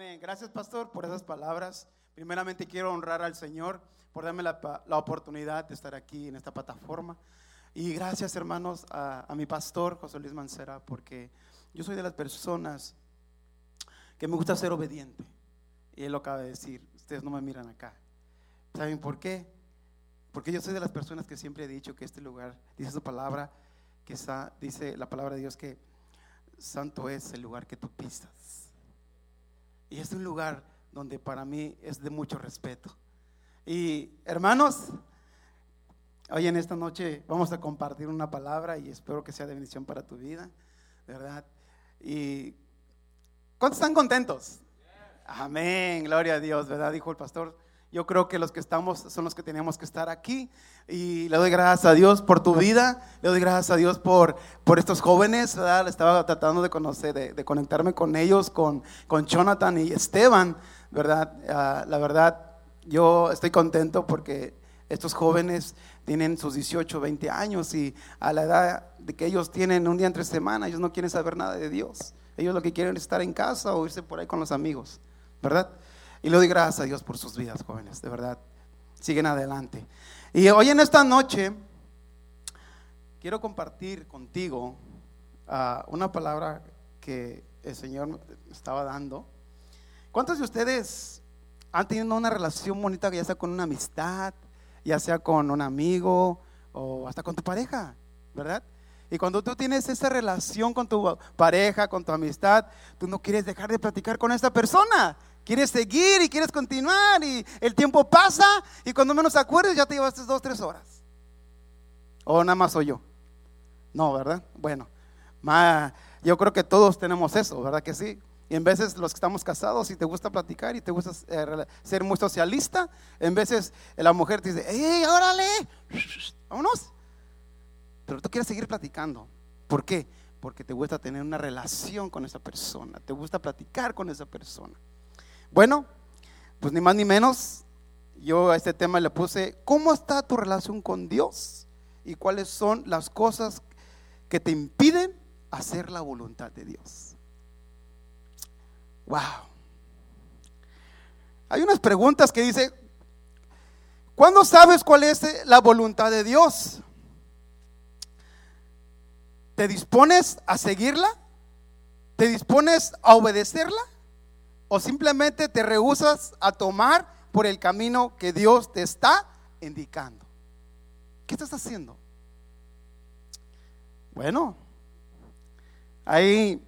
Amén. Gracias, pastor, por esas palabras. Primeramente quiero honrar al Señor por darme la, la oportunidad de estar aquí en esta plataforma. Y gracias, hermanos, a, a mi pastor, José Luis Mancera, porque yo soy de las personas que me gusta ser obediente. Y él lo acaba de decir, ustedes no me miran acá. ¿Saben por qué? Porque yo soy de las personas que siempre he dicho que este lugar, dice su palabra, que está, dice la palabra de Dios que santo es el lugar que tú pisas. Y es un lugar donde para mí es de mucho respeto. Y hermanos, hoy en esta noche vamos a compartir una palabra y espero que sea de bendición para tu vida, ¿verdad? Y ¿cuántos están contentos? Amén, gloria a Dios, ¿verdad? Dijo el pastor. Yo creo que los que estamos son los que tenemos que estar aquí. Y le doy gracias a Dios por tu vida. Le doy gracias a Dios por, por estos jóvenes. ¿verdad? Estaba tratando de conocer, de, de conectarme con ellos, con, con Jonathan y Esteban. ¿Verdad? Ah, la verdad, yo estoy contento porque estos jóvenes tienen sus 18, 20 años y a la edad de que ellos tienen un día entre semana, ellos no quieren saber nada de Dios. Ellos lo que quieren es estar en casa o irse por ahí con los amigos, ¿verdad? Y le doy gracias a Dios por sus vidas, jóvenes, de verdad. Siguen adelante. Y hoy en esta noche quiero compartir contigo ah, una palabra que el Señor me estaba dando. ¿Cuántos de ustedes han tenido una relación bonita, ya sea con una amistad, ya sea con un amigo o hasta con tu pareja, ¿verdad? Y cuando tú tienes esa relación con tu pareja, con tu amistad, tú no quieres dejar de platicar con esa persona. Quieres seguir y quieres continuar y el tiempo pasa y cuando menos acuerdes ya te llevaste dos, tres horas. O nada más soy yo. No, ¿verdad? Bueno, ma- yo creo que todos tenemos eso, ¿verdad que sí? Y en veces los que estamos casados y te gusta platicar y te gusta eh, ser muy socialista, en veces la mujer te dice, ¡Ey, órale! Vámonos. Pero tú quieres seguir platicando. ¿Por qué? Porque te gusta tener una relación con esa persona, te gusta platicar con esa persona. Bueno, pues ni más ni menos, yo a este tema le puse, ¿cómo está tu relación con Dios? ¿Y cuáles son las cosas que te impiden hacer la voluntad de Dios? Wow. Hay unas preguntas que dice, ¿cuándo sabes cuál es eh, la voluntad de Dios? ¿Te dispones a seguirla? ¿Te dispones a obedecerla? ¿O simplemente te rehusas a tomar por el camino que Dios te está indicando? ¿Qué estás haciendo? Bueno, ahí,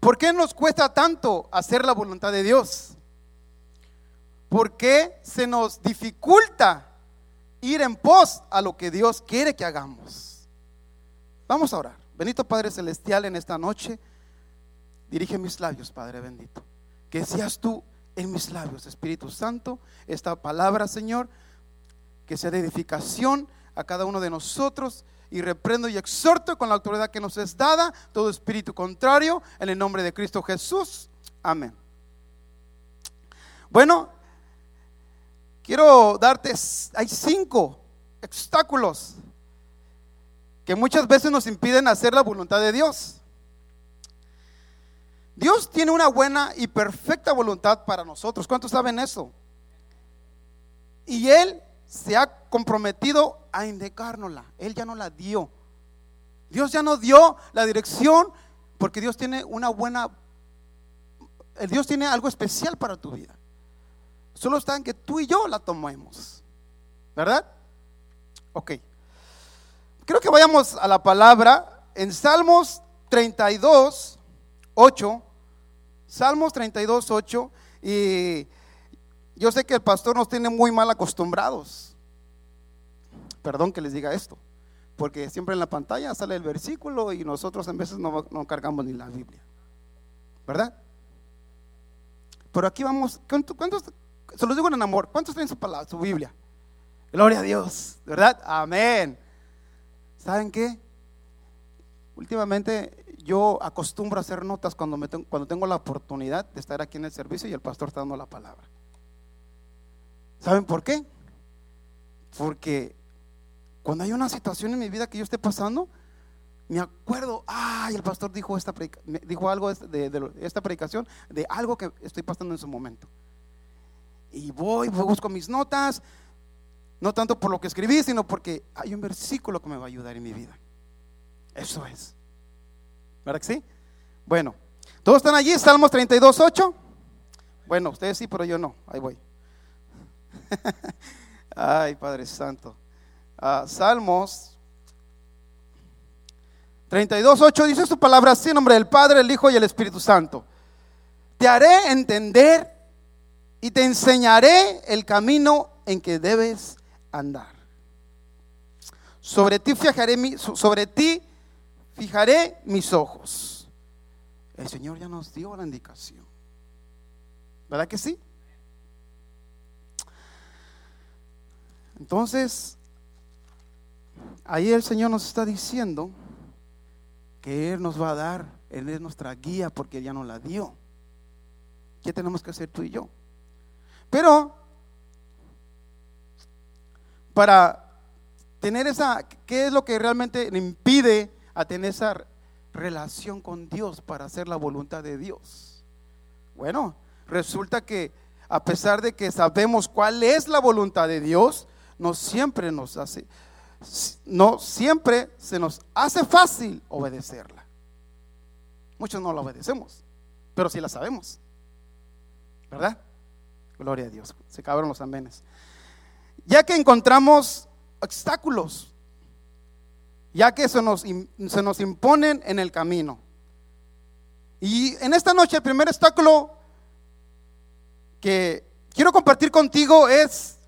¿por qué nos cuesta tanto hacer la voluntad de Dios? ¿Por qué se nos dificulta ir en pos a lo que Dios quiere que hagamos? Vamos a orar. Bendito Padre Celestial, en esta noche, dirige mis labios, Padre bendito. Que seas tú en mis labios, Espíritu Santo, esta palabra, Señor, que sea de edificación a cada uno de nosotros y reprendo y exhorto con la autoridad que nos es dada todo espíritu contrario en el nombre de Cristo Jesús. Amén. Bueno, quiero darte, hay cinco obstáculos que muchas veces nos impiden hacer la voluntad de Dios. Dios tiene una buena y perfecta voluntad para nosotros. ¿Cuántos saben eso? Y Él se ha comprometido a indicárnosla. Él ya no la dio. Dios ya nos dio la dirección porque Dios tiene una buena, Dios tiene algo especial para tu vida. Solo está en que tú y yo la tomemos. ¿Verdad? Ok. Creo que vayamos a la palabra en Salmos 32, 8. Salmos 32, 8. Y yo sé que el pastor nos tiene muy mal acostumbrados. Perdón que les diga esto. Porque siempre en la pantalla sale el versículo y nosotros en veces no, no cargamos ni la Biblia. ¿Verdad? Pero aquí vamos. ¿Cuántos? se los digo en amor. ¿Cuántos tienen su palabra, su Biblia? Gloria a Dios. ¿Verdad? Amén. ¿Saben qué? Últimamente yo acostumbro a hacer notas cuando, me ten- cuando tengo la oportunidad de estar aquí en el servicio y el pastor está dando la palabra. ¿Saben por qué? Porque cuando hay una situación en mi vida que yo esté pasando, me acuerdo, ay, el pastor dijo, esta dijo algo de, esta predicación, de algo que estoy pasando en su momento. Y voy, busco mis notas, no tanto por lo que escribí, sino porque hay un versículo que me va a ayudar en mi vida. Eso es. ¿Verdad que sí? Bueno, ¿todos están allí? Salmos 32, 8. Bueno, ustedes sí, pero yo no. Ahí voy. Ay, Padre Santo. Ah, Salmos 32, 8 dice su palabra así en nombre del Padre, el Hijo y el Espíritu Santo. Te haré entender y te enseñaré el camino en que debes andar. Sobre ti fijaré mi, sobre ti fijaré mis ojos. El Señor ya nos dio la indicación. ¿Verdad que sí? Entonces, ahí el Señor nos está diciendo que Él nos va a dar, Él es nuestra guía porque ya nos la dio. ¿Qué tenemos que hacer tú y yo? Pero para tener esa, ¿qué es lo que realmente impide a tener esa relación con Dios para hacer la voluntad de Dios? Bueno, resulta que a pesar de que sabemos cuál es la voluntad de Dios, no siempre nos hace, no siempre se nos hace fácil obedecerla. Muchos no la obedecemos, pero sí la sabemos. ¿Verdad? Gloria a Dios. Se acabaron los amenes. Ya que encontramos obstáculos, ya que se nos, se nos imponen en el camino. Y en esta noche el primer obstáculo que quiero compartir contigo es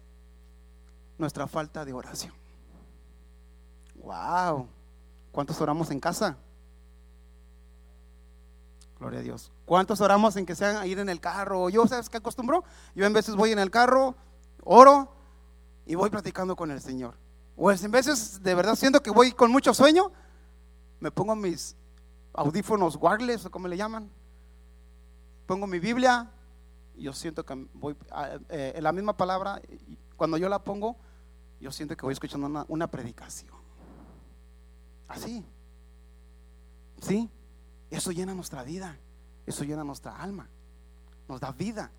nuestra falta de oración. Wow. ¿Cuántos oramos en casa? Gloria a Dios. ¿Cuántos oramos en que sean a ir en el carro? Yo, ¿sabes qué acostumbro? Yo en veces voy en el carro, oro y voy platicando con el Señor. O en veces de verdad siento que voy con mucho sueño, me pongo mis audífonos wireless o como le llaman. Pongo mi Biblia y yo siento que voy eh, en la misma palabra, cuando yo la pongo, yo siento que voy escuchando una, una predicación. Así. ¿Sí? Eso llena nuestra vida. Eso llena nuestra alma. Nos da vida.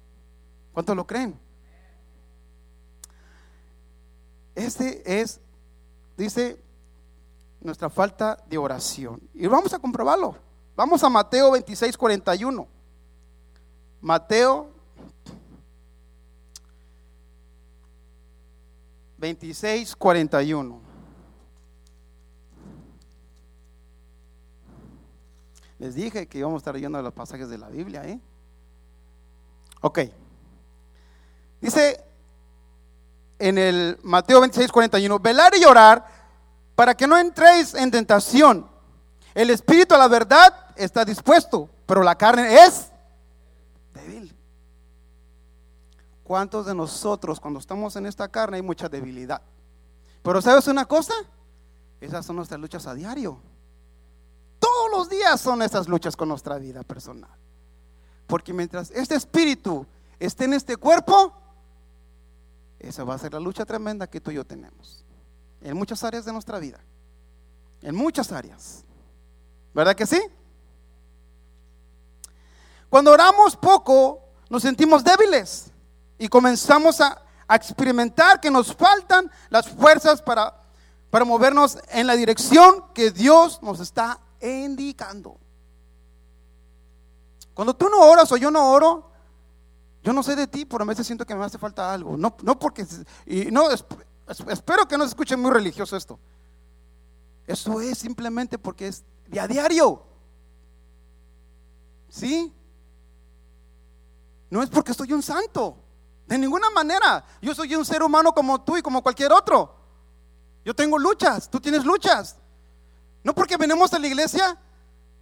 ¿Cuántos lo creen? Este es, dice, nuestra falta de oración. Y vamos a comprobarlo. Vamos a Mateo 26, 41. Mateo 26, 41. Les dije que íbamos a estar leyendo los pasajes de la Biblia, ¿eh? Ok. Dice en el Mateo 26, 41, velar y llorar para que no entréis en tentación. El espíritu a la verdad está dispuesto, pero la carne es débil. ¿Cuántos de nosotros cuando estamos en esta carne hay mucha debilidad? Pero ¿sabes una cosa? Esas son nuestras luchas a diario. Todos los días son esas luchas con nuestra vida personal. Porque mientras este espíritu esté en este cuerpo, esa va a ser la lucha tremenda que tú y yo tenemos. En muchas áreas de nuestra vida. En muchas áreas. ¿Verdad que sí? Cuando oramos poco, nos sentimos débiles y comenzamos a, experimentar que nos faltan las fuerzas para, para movernos en la dirección que Dios nos está indicando. Cuando tú no oras o yo no oro, yo no sé de ti, pero a veces siento que me hace falta algo. No, no porque, y no, espero que no se escuche muy religioso esto. Eso es simplemente porque es de a diario. ¿Sí? No es porque soy un santo. De ninguna manera. Yo soy un ser humano como tú y como cualquier otro. Yo tengo luchas, tú tienes luchas. No porque venimos a la iglesia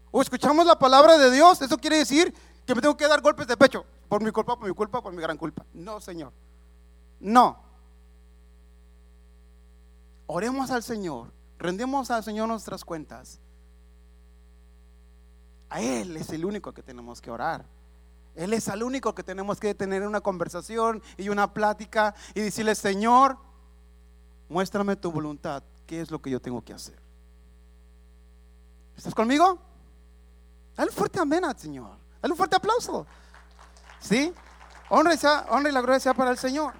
o escuchamos la palabra de Dios, eso quiere decir que me tengo que dar golpes de pecho por mi culpa, por mi culpa, por mi gran culpa. No, Señor. No. Oremos al Señor, rendemos al Señor nuestras cuentas. A Él es el único que tenemos que orar. Él es el único que tenemos que tener una conversación y una plática y decirle, Señor, muéstrame tu voluntad, qué es lo que yo tengo que hacer. ¿Estás conmigo? Dale un fuerte amén al Señor. Dale un fuerte aplauso. ¿Sí? Honra y, la gloria sea para el Señor.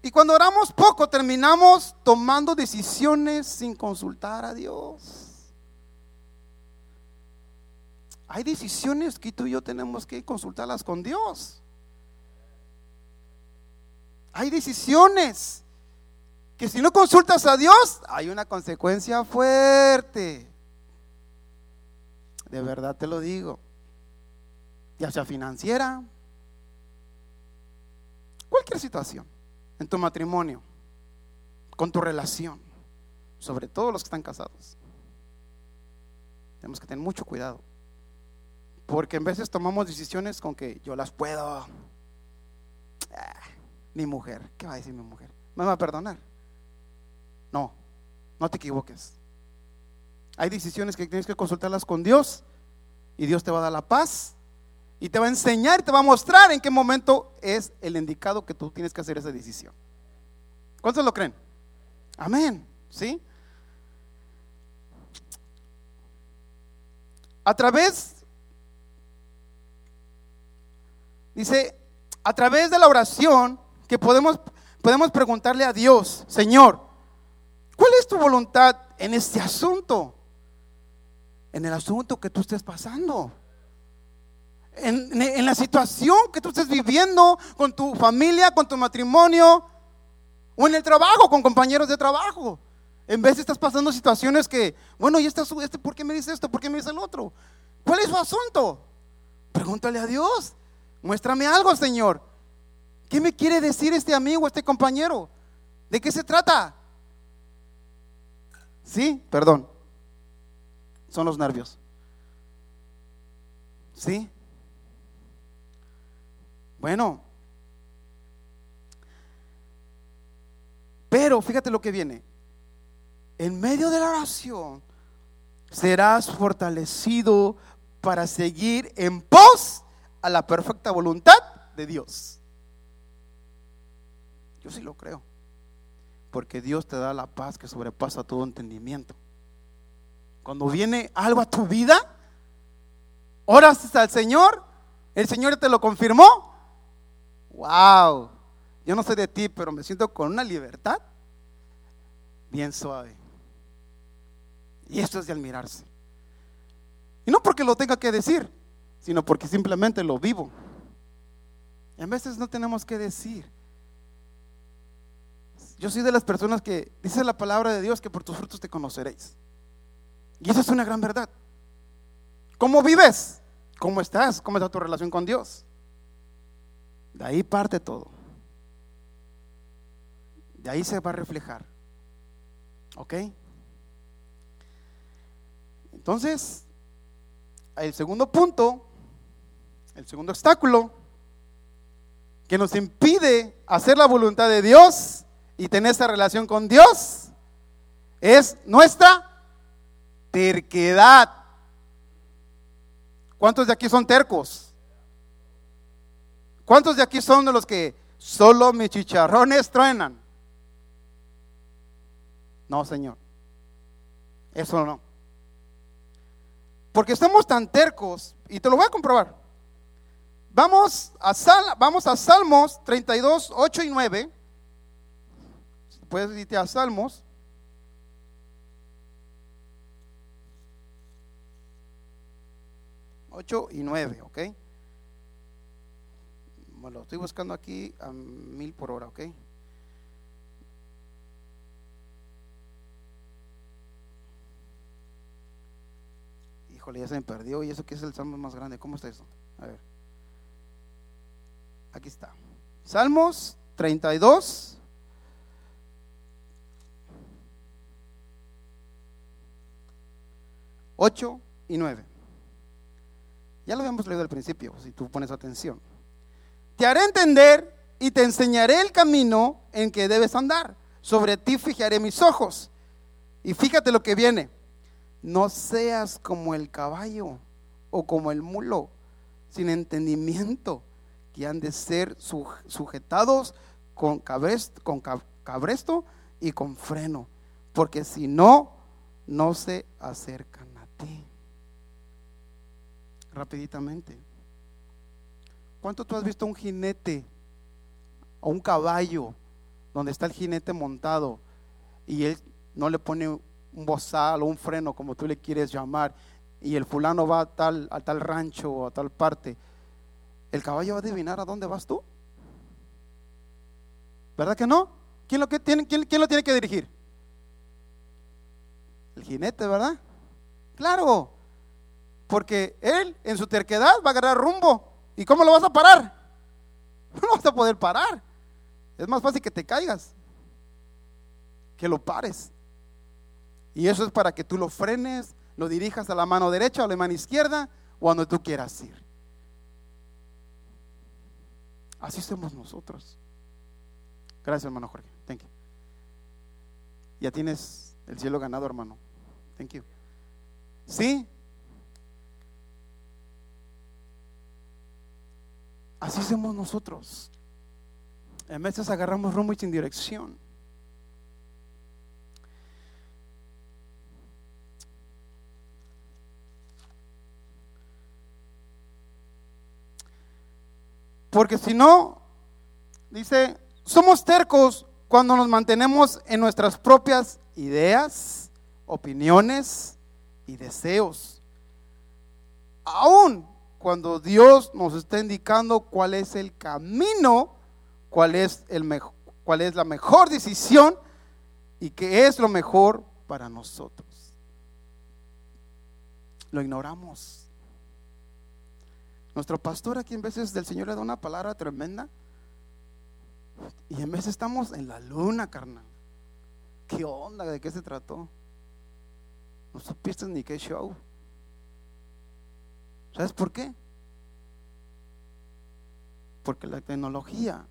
Y cuando oramos poco, terminamos tomando decisiones sin consultar a Dios. Hay decisiones que tú y yo tenemos que consultarlas con Dios. Hay decisiones que si no consultas a Dios, hay una consecuencia fuerte. De verdad te lo digo. Ya sea financiera, cualquier situación en tu matrimonio, con tu relación, sobre todo los que están casados. Tenemos que tener mucho cuidado. Porque en veces tomamos decisiones con que yo las puedo. Ah, mi mujer, ¿qué va a decir mi mujer? ¿Me va a perdonar? No, no te equivoques. Hay decisiones que tienes que consultarlas con Dios y Dios te va a dar la paz y te va a enseñar, te va a mostrar en qué momento es el indicado que tú tienes que hacer esa decisión. ¿Cuántos lo creen? Amén. ¿Sí? A través, dice, a través de la oración que podemos, podemos preguntarle a Dios, Señor, ¿cuál es tu voluntad en este asunto? En el asunto que tú estés pasando en, la situación que tú estés viviendo con tu familia, con tu matrimonio o en el trabajo, con compañeros de trabajo. En vez de estás pasando situaciones que, bueno, y este, ¿por qué me dice esto? ¿Por qué me dice el otro? ¿Cuál es su asunto? Pregúntale a Dios. Muéstrame algo, Señor. ¿Qué me quiere decir este amigo, este compañero? ¿De qué se trata? Sí, perdón. Son los nervios. ¿Sí? Bueno, pero fíjate lo que viene. En medio de la oración serás fortalecido para seguir en pos a la perfecta voluntad de Dios. Yo sí lo creo. Porque Dios te da la paz que sobrepasa todo entendimiento. Cuando viene algo a tu vida, oras al Señor, el Señor te lo confirmó wow, yo no sé de ti, pero me siento con una libertad bien suave. Y esto es de admirarse. Y no porque lo tenga que decir, sino porque simplemente lo vivo. Y a veces no tenemos que decir. Yo soy de las personas que dice la palabra de Dios que por tus frutos te conoceréis. Y eso es una gran verdad. ¿Cómo vives? ¿Cómo estás? ¿Cómo está tu relación con Dios? De ahí parte todo. De ahí se va a reflejar. ¿Ok? Entonces, el segundo punto, el segundo obstáculo que nos impide hacer la voluntad de Dios y tener esa relación con Dios es nuestra terquedad. ¿Cuántos de aquí son tercos? ¿Cuántos de aquí son de los que solo mis chicharrones truenan? No, Señor. Eso no. Porque estamos tan tercos, y te lo voy a comprobar. Vamos a, Sal, vamos a Salmos 32, 8 y 9. Puedes irte a Salmos. Ocho y nueve, ¿ok? lo estoy buscando aquí a mil por hora, ¿ok? Híjole, ya se me perdió. ¿Y eso que es el salmo más grande? ¿Cómo está eso? A ver. Aquí está. Salmos 32. Ocho y nueve. Ya lo habíamos leído al principio, si tú pones atención. Te haré entender y te enseñaré el camino en que debes andar. Sobre ti fijaré mis ojos. Y fíjate lo que viene. No seas como el caballo o como el mulo, sin entendimiento, que han de ser sujetados con cabresto, con cabresto y con freno, porque si no, no se acercan a ti. Rapiditamente. ¿Cuánto tú has visto un jinete o un caballo donde está el jinete montado y él no le pone un bozal o un freno como tú le quieres llamar y el fulano va a tal, tal rancho o a tal parte? ¿El caballo va a adivinar a dónde vas tú? ¿Verdad que no? ¿Quién lo, tiene, quién, quién lo tiene que dirigir? El jinete, ¿verdad? Claro, porque él en su terquedad va a agarrar rumbo. ¿Y cómo lo vas a parar? No vas a poder parar. Es más fácil que te caigas, que lo pares. Y eso es para que tú lo frenes, lo dirijas a la mano derecha o a la mano izquierda o a donde tú quieras ir. Así somos nosotros. Gracias, hermano Jorge. Thank you. Ya tienes el cielo ganado, hermano. Thank you. ¿Sí? Así somos nosotros. En veces agarramos rumbo y sin dirección. Porque si no, dice, somos tercos cuando nos mantenemos en nuestras propias ideas, opiniones y deseos. Aún cuando Dios nos está indicando cuál es el camino, cuál es, el mejor, cuál es la mejor decisión y qué es lo mejor para nosotros. Lo ignoramos. Nuestro pastor aquí en veces del Señor le da una palabra tremenda y en vez estamos en la luna, carnal. ¿Qué onda? ¿De qué se trató? No supiste ni qué show. ¿Sabes por qué? Porque la tecnología,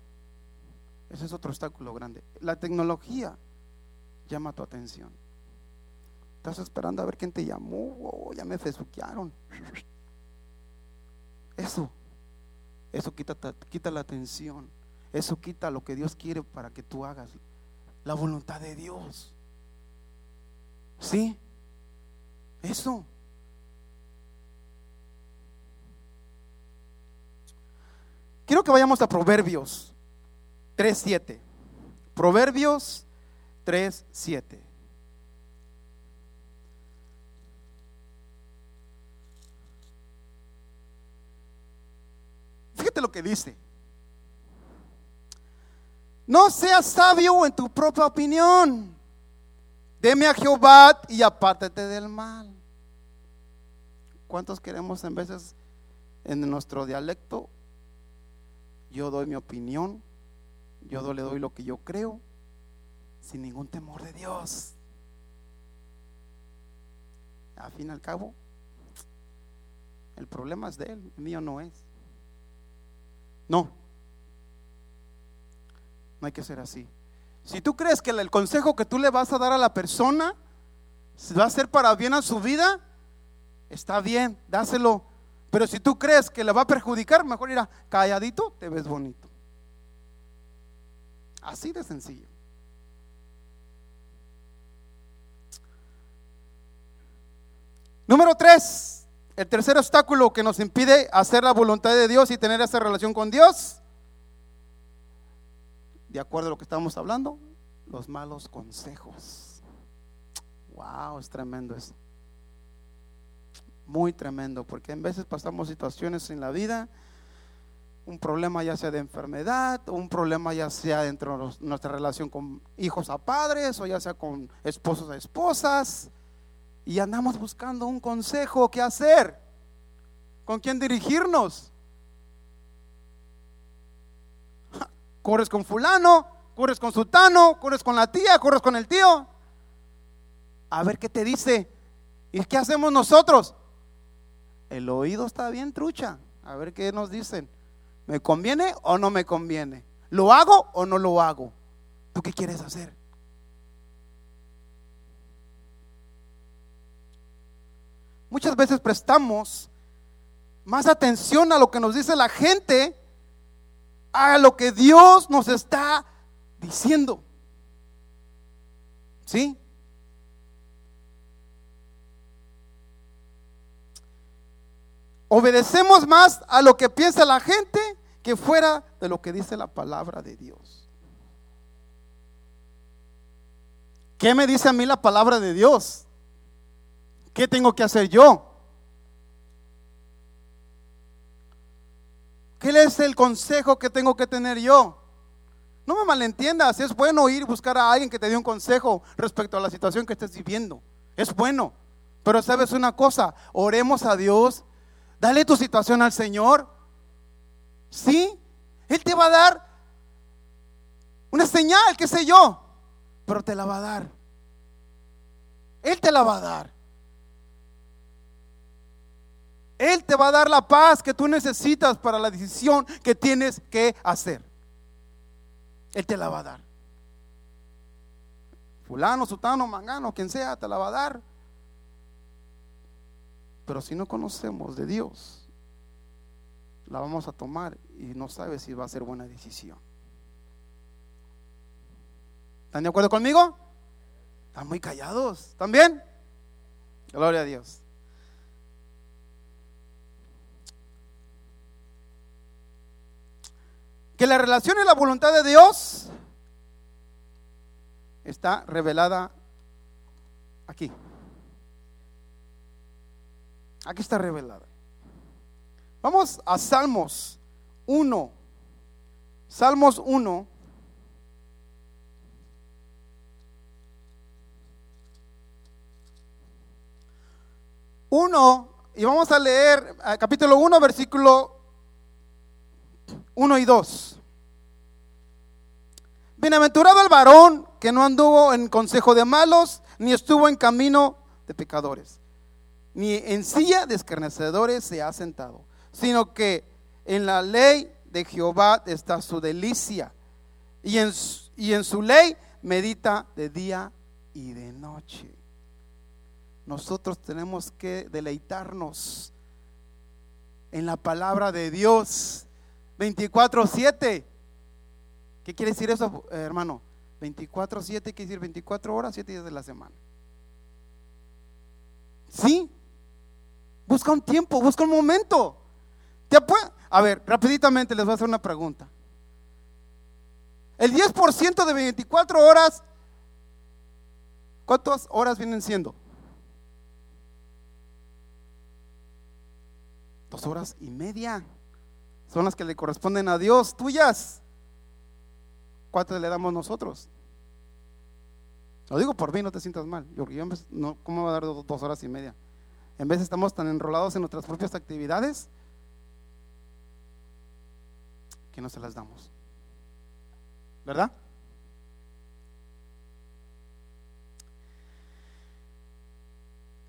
ese es otro obstáculo grande. La tecnología llama tu atención. Estás esperando a ver quién te llamó. Oh, ya me fesuquearon. Eso, eso quita, quita la atención. Eso quita lo que Dios quiere para que tú hagas. La voluntad de Dios. ¿Sí? Eso. Quiero que vayamos a Proverbios 3.7. Proverbios 3.7. Fíjate lo que dice. No seas sabio en tu propia opinión. Deme a Jehová y apártate del mal. ¿Cuántos queremos en veces en nuestro dialecto? Yo doy mi opinión, yo le doy lo que yo creo, sin ningún temor de Dios. Al fin y al cabo, el problema es de él, el mío no es. No, no hay que ser así. Si tú crees que el consejo que tú le vas a dar a la persona va a ser para bien a su vida, está bien, dáselo. Pero si tú crees que le va a perjudicar, mejor irá calladito, te ves bonito. Así de sencillo. Número tres, el tercer obstáculo que nos impide hacer la voluntad de Dios y tener esa relación con Dios de acuerdo a lo que estamos hablando, los malos consejos. Wow, es tremendo eso. Muy tremendo, porque en veces pasamos situaciones en la vida, un problema ya sea de enfermedad, un problema ya sea dentro de nuestra relación con hijos a padres, o ya sea con esposos a esposas, y andamos buscando un consejo, ¿qué hacer? ¿Con quién dirigirnos? Corres con fulano, corres con sultano, corres con la tía, corres con el tío. A ver qué te dice. ¿Y qué hacemos nosotros? El oído está bien trucha. A ver qué nos dicen. ¿Me conviene o no me conviene? ¿Lo hago o no lo hago? ¿Tú qué quieres hacer? Muchas veces prestamos más atención a lo que nos dice la gente a lo que Dios nos está diciendo. ¿Sí? Obedecemos más a lo que piensa la gente que fuera de lo que dice la palabra de Dios. ¿Qué me dice a mí la palabra de Dios? ¿Qué tengo que hacer yo? ¿Qué es el consejo que tengo que tener yo? No me malentiendas, es bueno ir buscar a alguien que te dé un consejo respecto a la situación que estés viviendo. Es bueno. Pero sabes una cosa, oremos a Dios, dale tu situación al Señor. ¿Sí? Él te va a dar una señal, qué sé yo, pero te la va a dar. Él te la va a dar. Él te va a dar la paz que tú necesitas para la decisión que tienes que hacer. Él te la va a dar. Fulano, sutano, mangano, quien sea, te la va a dar. Pero si no conocemos de Dios, la vamos a tomar y no sabes si va a ser buena decisión. ¿Están de acuerdo conmigo? Están muy callados. ¿También? Gloria a Dios. Que la relación y la voluntad de Dios está revelada aquí. Aquí está revelada. Vamos a Salmos 1. Salmos 1. Uno, y vamos a leer eh, capítulo 1, versículo 1 y 2. Bienaventurado el varón que no anduvo en consejo de malos, ni estuvo en camino de pecadores, ni en silla de escarnecedores se ha sentado, sino que en la ley de Jehová está su delicia, y en, y en su ley medita de día y de noche. Nosotros tenemos que deleitarnos en la palabra de Dios 24-7. ¿Qué quiere decir eso, hermano? 24-7 quiere decir 24 horas, 7 días de la semana. ¿Sí? Busca un tiempo, busca un momento. ¿Te a ver, rapiditamente les voy a hacer una pregunta. El 10% de 24 horas, ¿cuántas horas vienen siendo? Dos horas y media son las que le corresponden a Dios, tuyas. ¿Cuántas le damos nosotros? Lo digo por mí, no te sientas mal. Yo, yo ¿Cómo va a dar dos, horas y media? En vez estamos tan enrolados en nuestras propias actividades que no se las damos. ¿Verdad?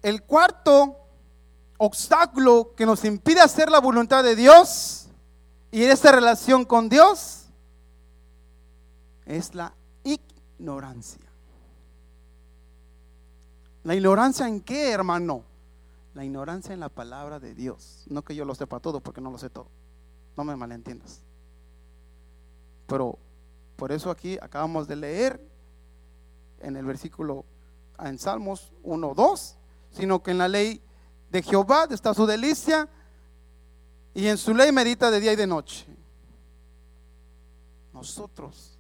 El cuarto obstáculo que nos impide hacer la voluntad de Dios y esta relación con Dios es la ignorancia. ¿La ignorancia en qué, hermano? La ignorancia en la palabra de Dios. No que yo lo sepa todo, porque no lo sé todo. No me malentiendas. Pero por eso aquí acabamos de leer en el versículo, en Salmos 1, 2, sino que en la ley de Jehová está su delicia y en su ley medita de día y de noche. Nosotros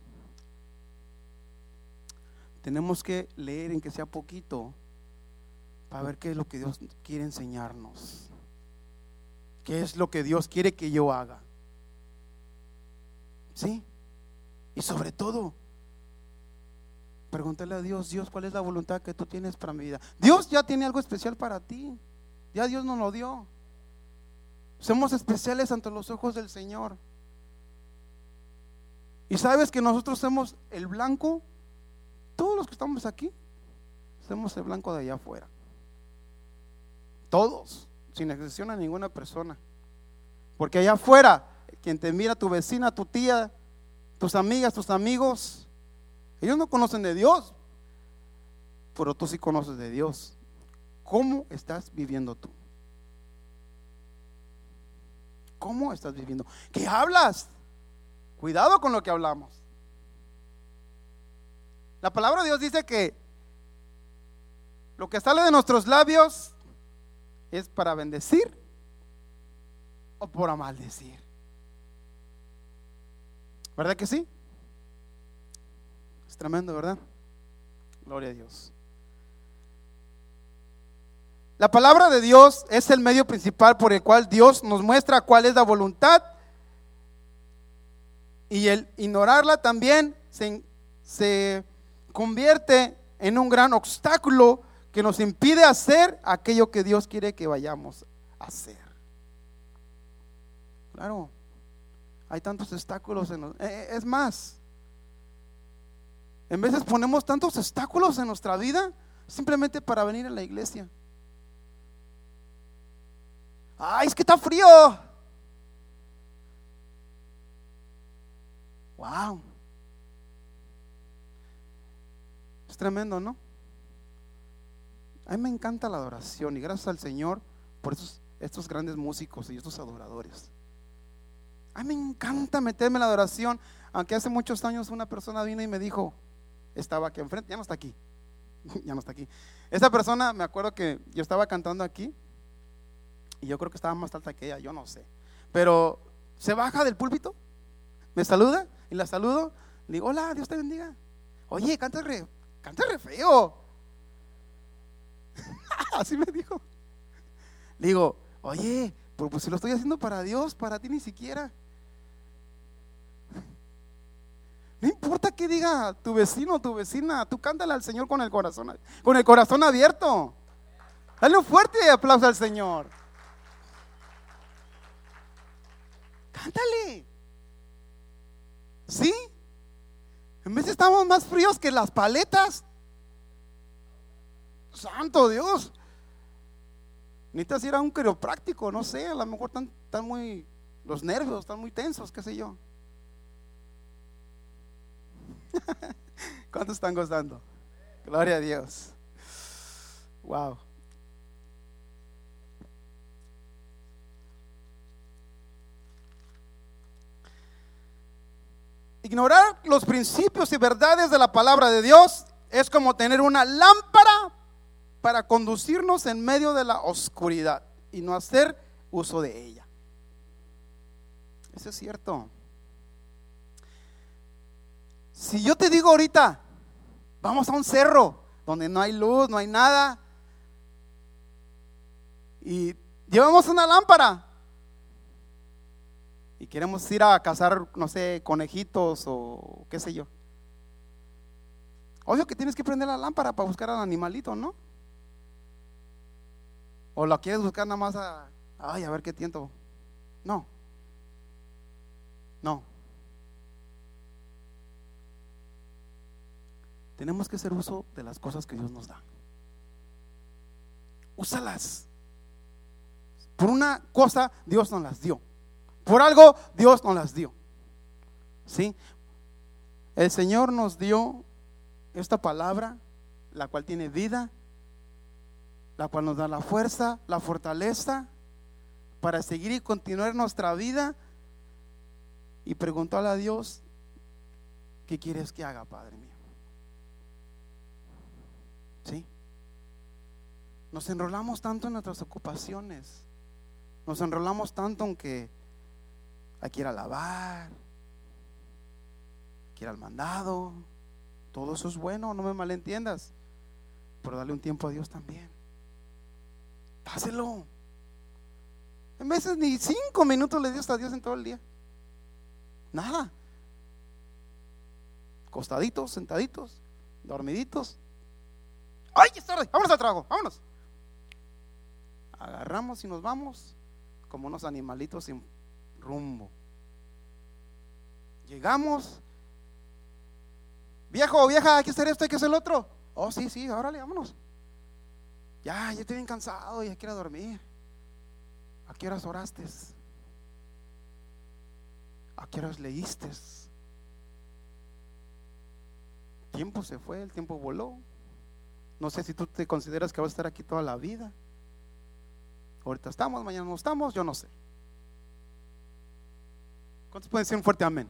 tenemos que leer en que sea poquito para ver qué es lo que Dios quiere enseñarnos. ¿Qué es lo que Dios quiere que yo haga? ¿Sí? Y sobre todo, pregúntale a Dios, Dios, ¿cuál es la voluntad que tú tienes para mi vida? Dios ya tiene algo especial para ti. Ya Dios nos lo dio. Somos especiales ante los ojos del Señor. Y sabes que nosotros somos el blanco, todos los que estamos aquí, somos el blanco de allá afuera. Todos, sin excepción a ninguna persona. Porque allá afuera, quien te mira, tu vecina, tu tía, tus amigas, tus amigos, ellos no conocen de Dios, pero tú sí conoces de Dios. ¿Cómo estás viviendo tú? ¿Cómo estás viviendo? ¿Qué hablas? Cuidado con lo que hablamos. La palabra de Dios dice que lo que sale de nuestros labios es para bendecir o por maldecir. ¿Verdad que sí? Es tremendo, ¿verdad? Gloria a Dios. La palabra de Dios es el medio principal por el cual Dios nos muestra cuál es la voluntad y el ignorarla también se, se convierte en un gran obstáculo que nos impide hacer aquello que Dios quiere que vayamos a hacer. Claro, hay tantos obstáculos en eh, eh, Es más, en veces ponemos tantos obstáculos en nuestra vida simplemente para venir a la iglesia. Ay, es que está frío. Wow. Es tremendo, ¿no? A mí me encanta la adoración y gracias al Señor por estos, estos grandes músicos y estos adoradores. A mí me encanta meterme en la adoración, aunque hace muchos años una persona vino y me dijo, estaba aquí enfrente, ya no está aquí, ya no está aquí. Esa persona, me acuerdo que yo estaba cantando aquí y yo creo que estaba más alta que ella, yo no sé. Pero se baja del púlpito, me saluda y la saludo, le digo, hola, Dios te bendiga. Oye, canta re, canta re feo. Así me dijo. Le digo, oye, pues, pues si lo estoy haciendo para Dios, para ti ni siquiera. No importa que diga tu vecino tu vecina, tú cántale al Señor con el corazón, con el corazón abierto. Dale un fuerte aplauso al Señor. Cántale. ¿Sí? En vez estamos más fríos que las paletas. Santo Dios. Necesitas ir a un quiropráctico, no sé, a lo mejor están, están muy, los nervios están muy tensos, qué sé yo. ¿Cuántos están gozando? Gloria a Dios. Wow. Ignorar los principios y verdades de la palabra de Dios es como tener una lámpara para conducirnos en medio de la oscuridad y no hacer uso de ella. Eso es cierto. Si yo te digo ahorita, vamos a un cerro donde no hay luz, no hay nada, y llevamos una lámpara y queremos ir a cazar, no sé, conejitos o qué sé yo. Obvio que tienes que prender la lámpara para buscar al animalito, ¿no? O la quieres buscar nada más a, ay, a ver qué tiento. No. No. Tenemos que hacer uso de las cosas que Dios nos da. Úsalas. Por una cosa Dios nos las dio. Por algo Dios nos las dio. ¿Sí? El Señor nos dio esta palabra, la cual tiene vida, la cual nos da la fuerza, la fortaleza para seguir y continuar nuestra vida. Y preguntarle a Dios, ¿qué quieres que haga, Padre mío? ¿Sí? Nos enrolamos tanto en nuestras ocupaciones. Nos enrolamos tanto en que hay que ir a lavar, hay que ir al mandado. Todo eso es bueno, no me malentiendas. Pero dale un tiempo a Dios también. Dáselo. En veces ni cinco minutos le dio a Dios en todo el día. Nada. Costaditos, sentaditos, dormiditos. ¡Ay, es tarde! ¡Vámonos al trago! ¡Vámonos! Agarramos y nos vamos como unos animalitos sin rumbo. Llegamos. Viejo, vieja, hay que hacer esto, hay que hacer el otro. Oh, sí, sí, órale, vámonos. Ya, ya estoy bien cansado, ya quiero dormir. ¿A qué horas oraste? ¿A qué horas leíste? El tiempo se fue, el tiempo voló. No sé si tú te consideras que vas a estar aquí toda la vida. Ahorita estamos, mañana no estamos, yo no sé. ¿Cuántos pueden decir un fuerte amén?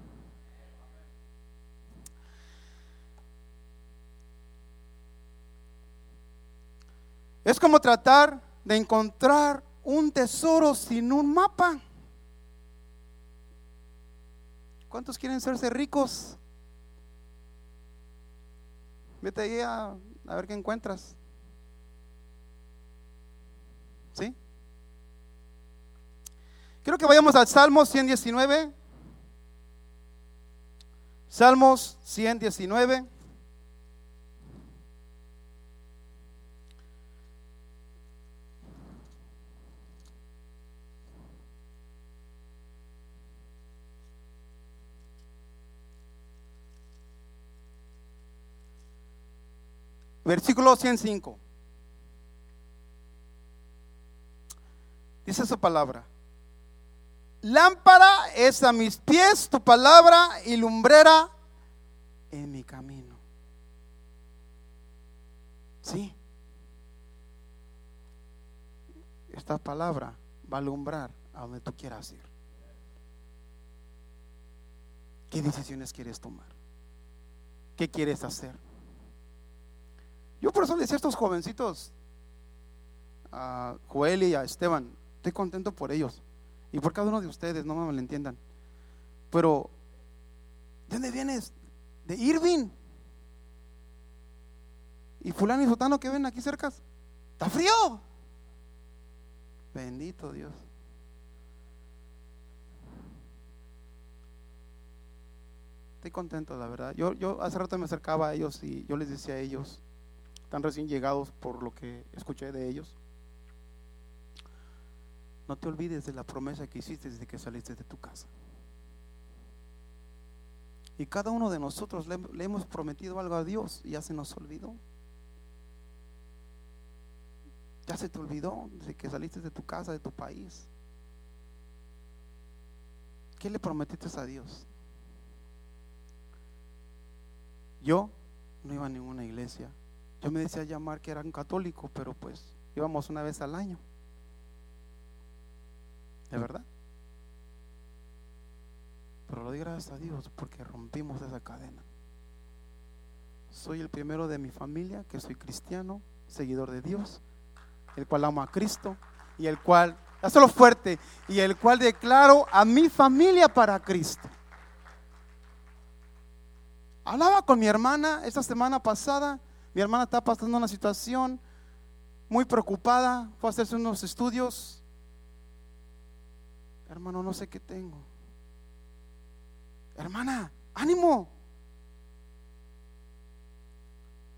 Es como tratar de encontrar un tesoro sin un mapa. ¿Cuántos quieren serse ricos? Vete ahí a, ver qué encuentras. ¿Sí? Quiero que vayamos al Salmo 119. Salmos 119. Versículo 105. Dice su palabra. Lámpara es a mis pies tu palabra y lumbrera en mi camino. Sí. Esta palabra va a alumbrar a donde tú quieras ir. ¿Qué decisiones quieres tomar? ¿Qué quieres hacer? Yo por eso le decía a estos jovencitos, a Joel y a Esteban, estoy contento por ellos y por cada uno de ustedes, no me malentiendan. Pero, ¿de dónde vienes? De Irving. Y fulano y sotano que ven aquí cerca, está frío. Bendito Dios. Estoy contento, la verdad. Yo, yo hace rato me acercaba a ellos y yo les decía a ellos, están recién llegados por lo que escuché de ellos. No te olvides de la promesa que hiciste desde que saliste de tu casa. Y cada uno de nosotros le, le, hemos prometido algo a Dios y ya se nos olvidó. Ya se te olvidó desde que saliste de tu casa, de tu país. ¿Qué le prometiste a Dios? Yo no iba a ninguna iglesia. Yo me decía llamar que era un católico, pero pues íbamos una vez al año. ¿De verdad? Pero lo doy gracias a Dios porque rompimos esa cadena. Soy el primero de mi familia que soy cristiano, seguidor de Dios, el cual amo a Cristo y el cual, hazlo fuerte, y el cual declaro a mi familia para Cristo. Hablaba con mi hermana esta semana pasada. Mi hermana está pasando una situación muy preocupada. Fue a hacerse unos estudios. Hermano, no sé qué tengo. Hermana, ánimo.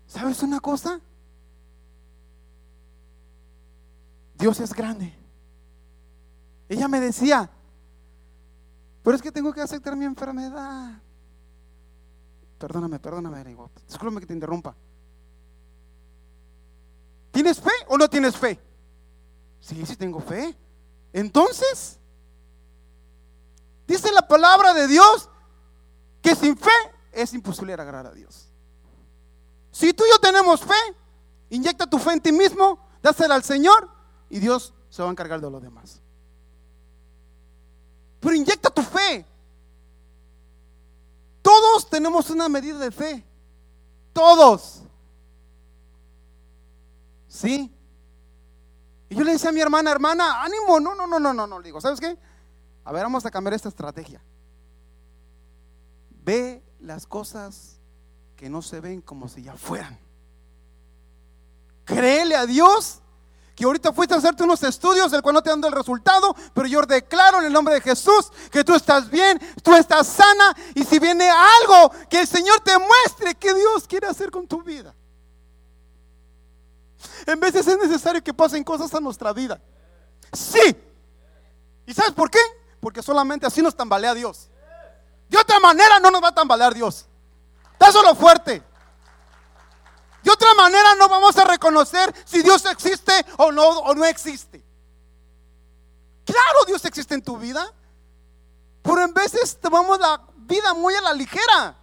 ¿Sabes una cosa? Dios es grande. Ella me decía, pero es que tengo que aceptar mi enfermedad. Perdóname, perdóname, discúlpame que te interrumpa. ¿Tienes fe o no tienes fe? Sí, sí tengo fe. Entonces, dice la palabra de Dios que sin fe es imposible agradar a Dios. Si tú y yo tenemos fe, inyecta tu fe en ti mismo, dásela al Señor y Dios se va a encargar de lo demás. Pero inyecta tu fe. Todos tenemos una medida de fe. Todos. ¿Sí? Y yo le decía a mi hermana, hermana, ánimo, no, no, no, no, no, no. Le digo, ¿sabes qué? A ver, vamos a cambiar esta estrategia. Ve las cosas que no se ven como si ya fueran. Créele a Dios que ahorita fuiste a hacerte unos estudios, el cual no te dando el resultado, pero yo declaro en el nombre de Jesús que tú estás bien, tú estás sana, y si viene algo, que el Señor te muestre que Dios quiere hacer con tu vida. En veces es necesario que pasen cosas a nuestra vida. Sí. ¿Y sabes por qué? Porque solamente así nos tambalea Dios. De otra manera no nos va a tambalear Dios. Dáselo fuerte. De otra manera no vamos a reconocer si Dios existe o no, o no existe. Claro, Dios existe en tu vida. Pero en veces tomamos la vida muy a la ligera.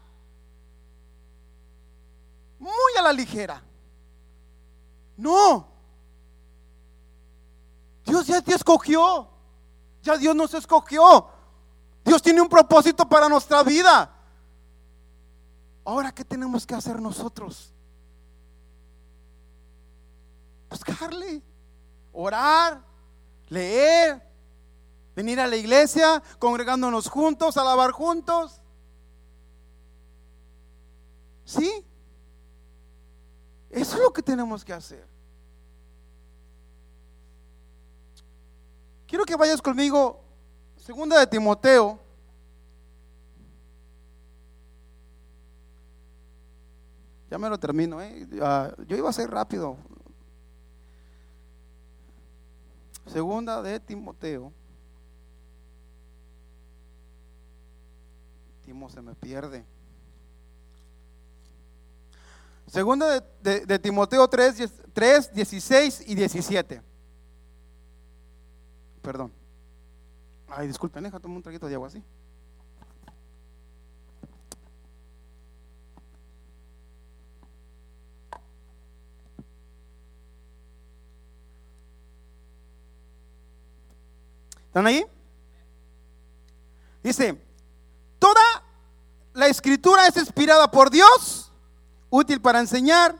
Muy a la ligera. No. Dios ya te escogió. Ya Dios nos escogió. Dios tiene un propósito para nuestra vida. Ahora, ¿qué tenemos que hacer nosotros? Buscarle, orar, leer, venir a la iglesia, congregándonos juntos, alabar juntos. ¿Sí? Eso es lo que tenemos que hacer. Quiero que vayas conmigo, segunda de Timoteo. Ya me lo termino, ¿eh? Ah, yo iba a ser rápido. Segunda de Timoteo. Timo se me pierde. Segunda de, Timoteo 3, 3, 16 y 17. Perdón. Ay, disculpen, deja tomar un traguito de agua así. ¿Están ahí? Dice, toda la escritura es inspirada por Dios, útil para enseñar,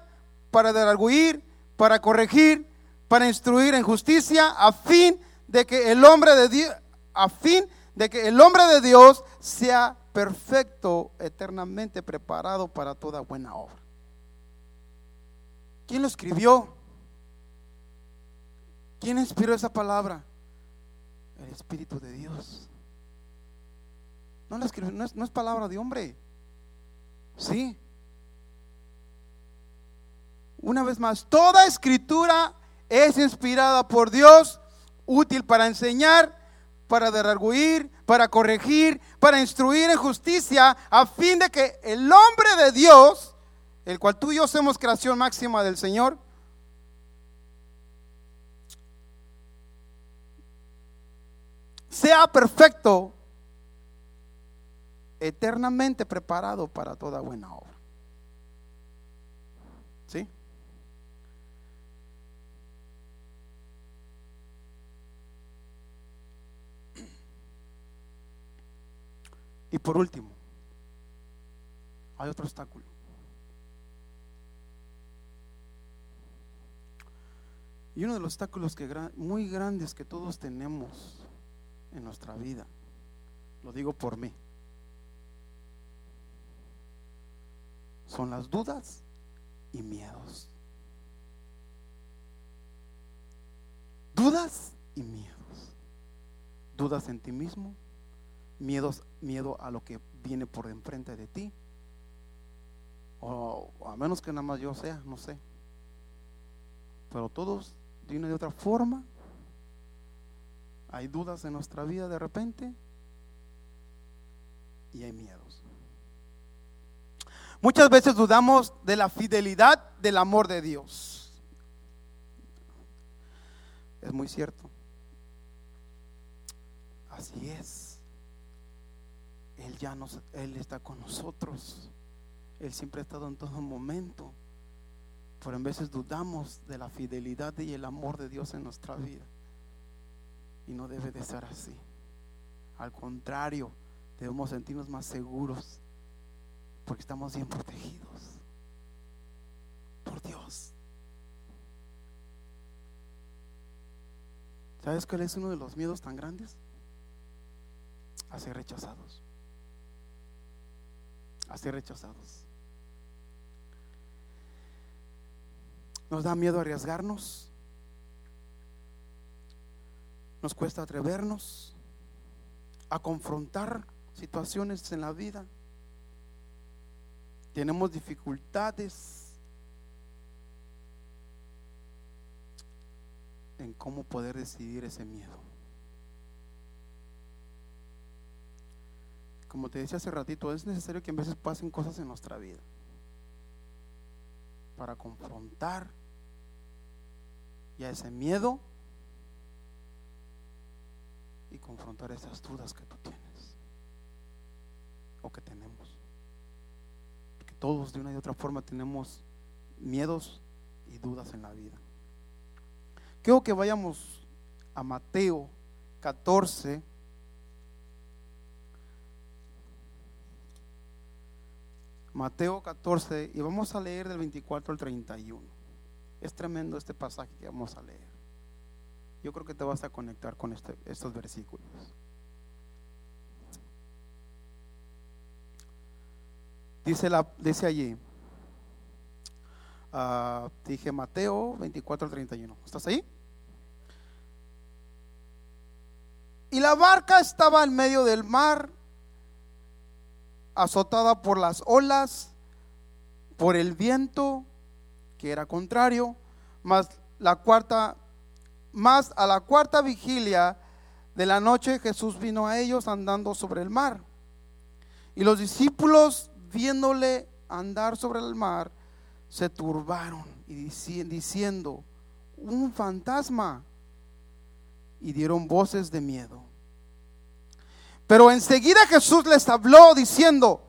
para darguir, para corregir, para instruir en justicia, a fin de que el hombre de Dios, a fin de que el hombre de Dios sea perfecto, eternamente preparado para toda buena obra. ¿Quién lo escribió? ¿Quién inspiró esa palabra? El Espíritu de Dios. No, es, no es palabra de hombre. Sí. Una vez más, toda escritura es inspirada por Dios, útil para enseñar, para derarguir, para corregir, para instruir en justicia, a fin de que el hombre de Dios, el cual tú y yo somos creación máxima del Señor, sea perfecto, eternamente preparado para toda buena obra. ¿Sí? Y por último, hay otro obstáculo. Y uno de los obstáculos que, muy grandes que todos tenemos en nuestra vida. Lo digo por mí. Son las dudas y miedos. Dudas y miedos. Dudas en ti mismo, miedos, miedo a lo que viene por enfrente de ti. O a menos que nada más yo sea, no sé. Pero todos de una de otra forma hay dudas en nuestra vida de repente y hay miedos. Muchas veces dudamos de la fidelidad del amor de Dios. Es muy cierto. Así es. Él ya nos, Él está con nosotros. Él siempre ha estado en todo momento. Pero en veces dudamos de la fidelidad y el amor de Dios en nuestra vida. Y no debe de ser así. Al contrario, debemos sentirnos más seguros porque estamos bien protegidos por Dios. ¿Sabes cuál es uno de los miedos tan grandes? A ser rechazados. A ser rechazados. Nos da miedo arriesgarnos nos cuesta atrevernos a confrontar situaciones en la vida. Tenemos dificultades en cómo poder decidir ese miedo. Como te decía hace ratito, es necesario que en veces pasen cosas en nuestra vida para confrontar ya ese miedo y confrontar esas dudas que tú tienes o que tenemos. Porque todos de una y otra forma tenemos miedos y dudas en la vida. Quiero que vayamos a Mateo 14. Mateo 14 y vamos a leer del 24 al 31. Es tremendo este pasaje que vamos a leer yo creo que te vas a conectar con este, estos versículos. Dice, la, dice allí, ah, dije Mateo 24 31. ¿Estás ahí? Y la barca estaba en medio del mar, azotada por las olas, por el viento, que era contrario, más la cuarta, más a la cuarta vigilia de la noche Jesús vino a ellos andando sobre el mar. Y los discípulos, viéndole andar sobre el mar, se turbaron y diciendo, un fantasma, y dieron voces de miedo. Pero enseguida Jesús les habló diciendo,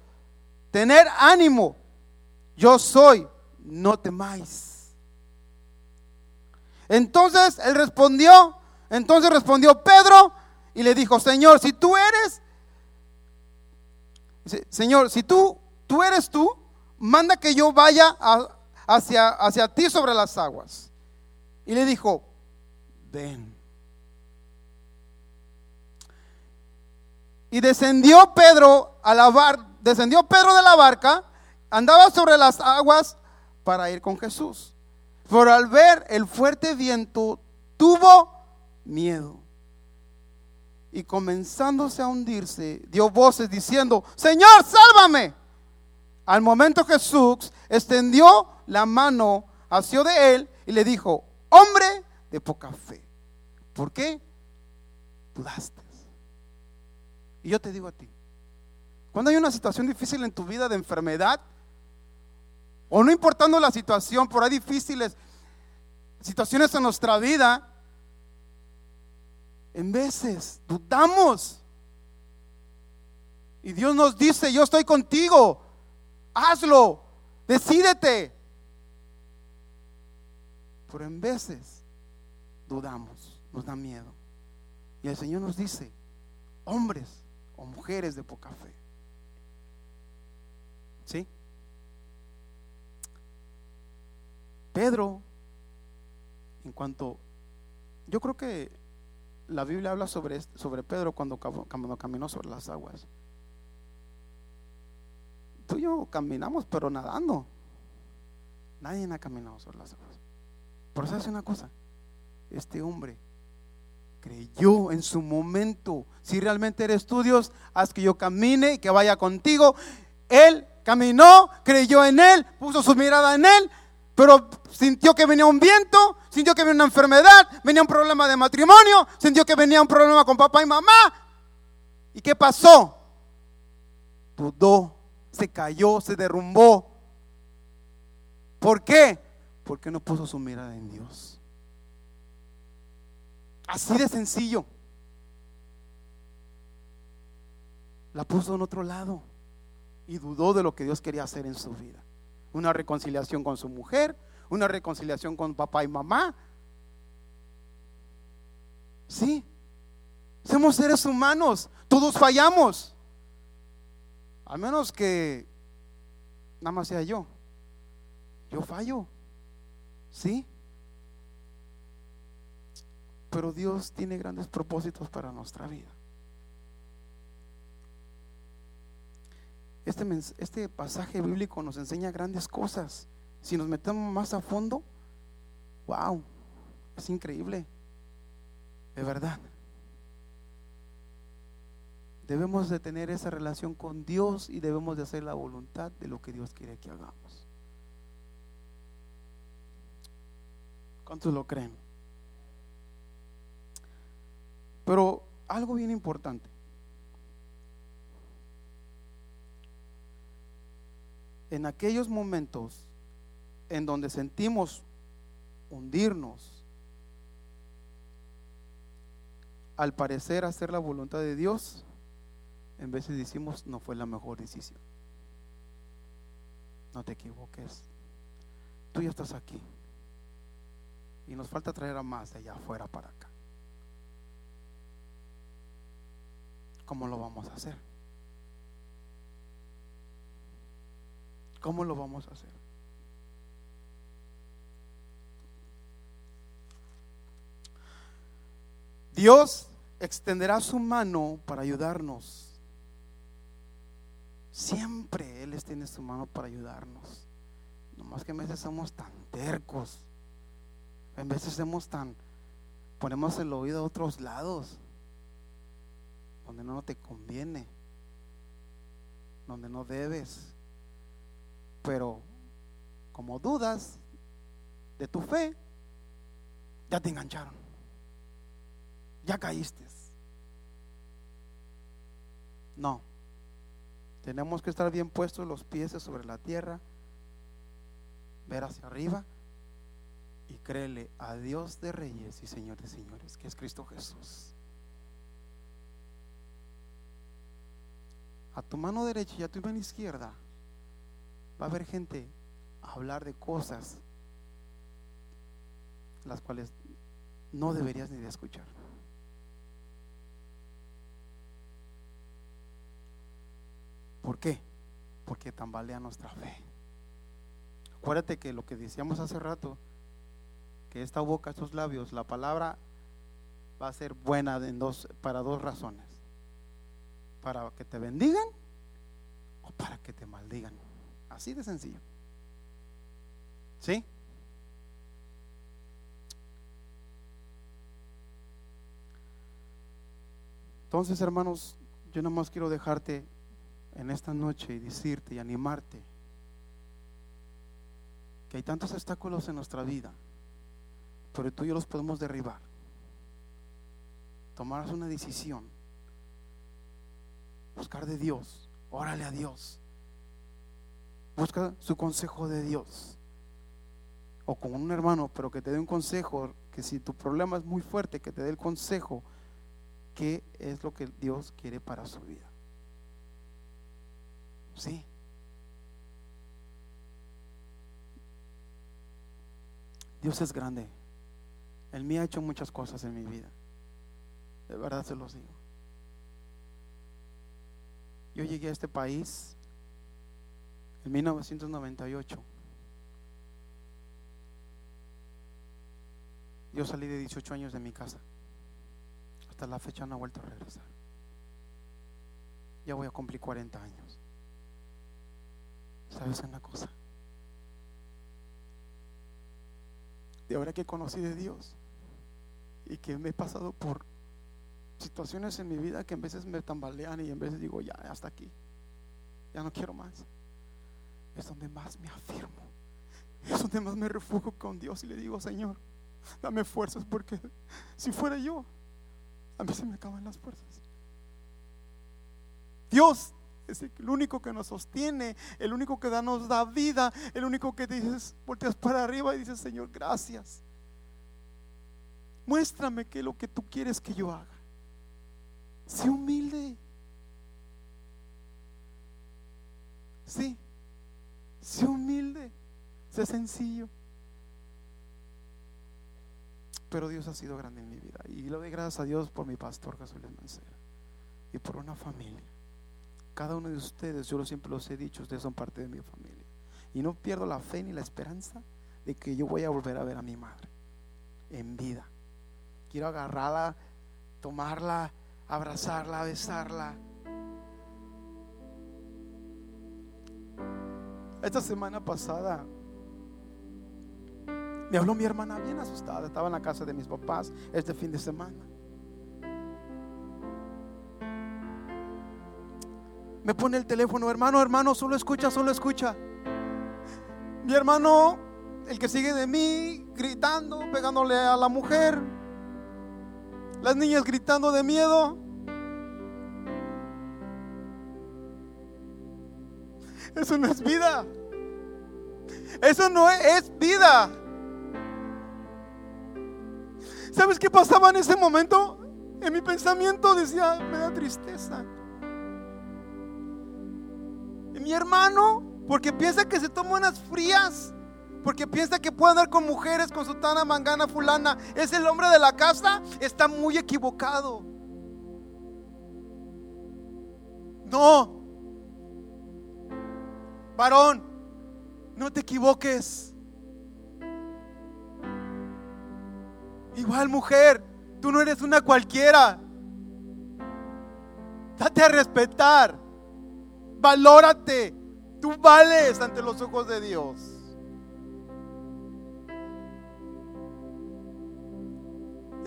tener ánimo, yo soy, no temáis. Entonces él respondió, entonces respondió Pedro y le dijo, Señor, si tú eres, Señor, si tú, tú eres tú, manda que yo vaya hacia, hacia ti sobre las aguas. Y le dijo, ven. Y descendió Pedro de la barca, andaba sobre las aguas para ir con Jesús. Pero al ver el fuerte viento, tuvo miedo. Y comenzándose a hundirse, dio voces diciendo, Señor, sálvame. Al momento Jesús extendió la mano hacia de él y le dijo, hombre de poca fe, ¿por qué dudaste? Y yo te digo a ti, cuando hay una situación difícil en tu vida de enfermedad, o no importando la situación, por ahí difíciles situaciones en nuestra vida, en veces dudamos. Y Dios nos dice, yo estoy contigo, hazlo, decídete. Pero en veces dudamos, nos da miedo. Y el Señor nos dice, hombres o mujeres de poca fe. ¿Sí? Pedro, en cuanto, yo creo que la Biblia habla sobre, sobre Pedro cuando, cuando caminó sobre las aguas. Tú y yo caminamos, pero nadando. Nadie ha caminado sobre las aguas. Eso hace una cosa. Este hombre creyó en su momento. Si realmente eres tú, Dios, haz que yo camine y que vaya contigo. Él caminó, creyó en Él, puso su mirada en Él, pero sintió que venía un viento, sintió que venía una enfermedad, venía un problema de matrimonio, sintió que venía un problema con papá y mamá. ¿Y qué pasó? Dudó, se cayó, se derrumbó. ¿Por qué? Porque no puso su mirada en Dios. Así de sencillo. La puso en otro lado y dudó de lo que Dios quería hacer en su vida. Una reconciliación con su mujer, una reconciliación con papá y mamá. Sí, somos seres humanos, todos fallamos. A menos que nada más sea yo. Yo fallo. Sí. Pero Dios tiene grandes propósitos para nuestra vida. Este, este pasaje bíblico nos enseña grandes cosas. Si nos metemos más a fondo, wow, es increíble. De verdad. Debemos de tener esa relación con Dios y debemos de hacer la voluntad de lo que Dios quiere que hagamos. ¿Cuántos lo creen? Pero algo bien importante. En aquellos momentos en donde sentimos hundirnos, al parecer hacer la voluntad de Dios, en veces decimos no fue la mejor decisión. No te equivoques. Tú ya estás aquí. Y nos falta traer a más de allá afuera para acá. ¿Cómo lo vamos a hacer? ¿Cómo lo vamos a hacer? Dios extenderá su mano para ayudarnos. Siempre Él extiende su mano para ayudarnos. Nomás que en veces somos tan tercos. En veces somos tan, ponemos el oído a otros lados, donde no te conviene, donde no debes. Pero como dudas de tu fe, ya te engancharon, ya caíste. No, tenemos que estar bien puestos los pies sobre la tierra, ver hacia arriba y créele a Dios de reyes y Señor de señores, que es Cristo Jesús. A tu mano derecha y a tu mano izquierda va a haber gente a hablar de cosas las cuales no deberías ni de escuchar. ¿Por qué? Porque tambalea nuestra fe. Acuérdate que lo que decíamos hace rato, que esta boca, estos labios, la palabra va a ser buena para dos razones. Para que te bendigan o para que te maldigan. Así de sencillo. ¿Sí? Entonces, hermanos, yo nada más quiero dejarte en esta noche y decirte y animarte que hay tantos obstáculos en nuestra vida, pero tú y yo los podemos derribar. Tomarás una decisión, buscar de Dios, órale a Dios, busca su consejo de Dios. O con un hermano, pero que te dé un consejo, que si tu problema es muy fuerte, que te dé el consejo, qué es lo que Dios quiere para su vida. Sí. Dios es grande. Él me ha hecho muchas cosas en mi vida. De verdad se los digo. Yo llegué a este país en 1998. Yo salí de 18 años de mi casa. Hasta la fecha no he vuelto a regresar. Ya voy a cumplir 40 años. ¿Sabes una cosa? De ahora que conocí de Dios y que me he pasado por situaciones en mi vida que en veces me tambalean y en veces digo, ya, hasta aquí, ya no quiero más. Es donde más me afirmo. Es donde más me refugio con Dios y le digo, Señor, dame fuerzas porque si fuera yo, a mí se me acaban las fuerzas. Dios, es el único que nos sostiene, el único que nos da vida, el único que dices, volteas para arriba y dices, Señor, gracias. Muéstrame qué es lo que tú quieres que yo haga. Sé humilde. Sí, sé humilde, sé sencillo. Pero Dios ha sido grande en mi vida. Y le doy gracias a Dios por mi pastor Jesús Mancera y por una familia cada uno de ustedes, yo siempre los he dicho, ustedes son parte de mi familia. Y no pierdo la fe ni la esperanza de que yo voy a volver a ver a mi madre en vida. Quiero agarrarla, tomarla, abrazarla, besarla. Esta semana pasada me habló mi hermana bien asustada. Estaba en la casa de mis papás este fin de semana. me pone el teléfono, hermano, hermano, solo escucha, solo escucha. Mi hermano, el que sigue de mí, gritando, pegándole a la mujer. Las niñas gritando de miedo. Eso no es vida. Eso no es vida. ¿Sabes qué pasaba en ese momento? En mi pensamiento decía, me da tristeza mi hermano, porque piensa que se toma unas frías, porque piensa que puede andar con mujeres, con tana mangana, fulana, es el hombre de la casa, está muy equivocado. No, varón, no te equivoques. Igual mujer, tú no eres una cualquiera. Date a respetar. Valórate. Tú vales ante los ojos de Dios.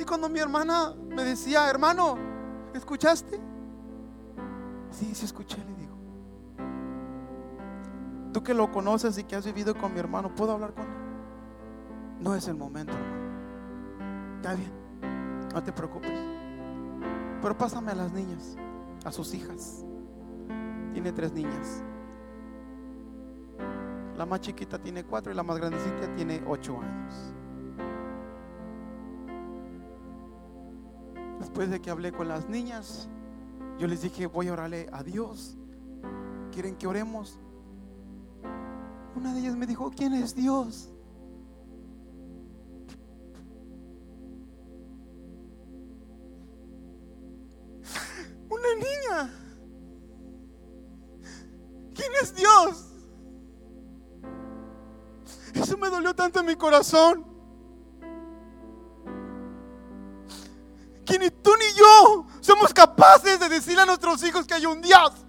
Cuando mi hermana me decía, hermano, ¿escuchaste? Sí, sí escuché, le digo. Tú que lo conoces y que has vivido con mi hermano, ¿puedo hablar con él? No es el momento, hermano. Está bien, no te preocupes. Pero pásame a las niñas, a sus hijas. Tiene tres niñas. La más chiquita tiene cuatro y la más grandecita tiene ocho años. Después de que hablé con las niñas, yo les dije, voy a orarle a Dios. ¿Quieren que oremos? Una de ellas me dijo, ¿quién es Dios? Una niña. ¿Quién es Dios? Eso me dolió tanto en mi corazón. Que ni tú ni yo somos capaces de decirle a nuestros hijos que hay un Dios.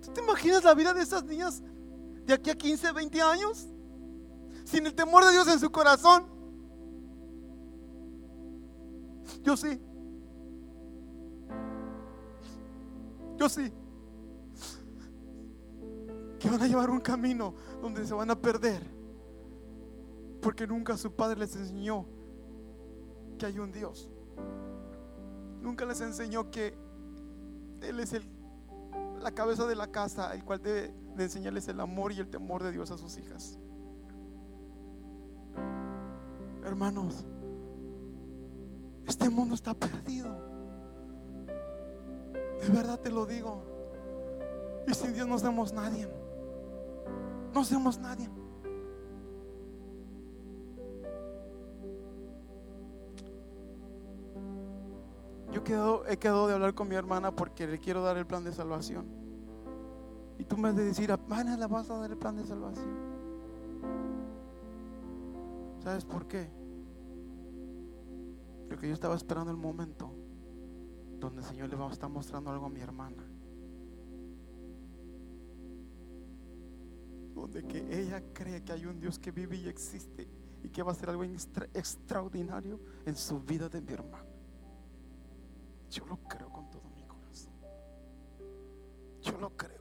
¿Tú te imaginas la vida de esas niñas de aquí a 15, 20 años? Sin el temor de Dios en su corazón. Yo sí. Yo sí. Que van a llevar un camino donde se van a perder. Porque nunca su padre les enseñó que hay un Dios. Nunca les enseñó que Él es el, la cabeza de la casa, el cual debe de enseñarles el amor y el temor de Dios a sus hijas. Hermanos, este mundo está perdido. De verdad te lo digo. Y sin Dios no somos nadie. No somos nadie. He quedado de hablar con mi hermana porque le quiero dar el plan de salvación. Y tú me has de decir, hermana, le vas a dar el plan de salvación. ¿Sabes por qué? Porque yo estaba esperando el momento donde el Señor le va a estar mostrando algo a mi hermana. Donde que ella cree que hay un Dios que vive y existe y que va a hacer algo extra- extraordinario en su vida de mi hermana. Yo lo creo con todo mi corazón. Yo lo creo.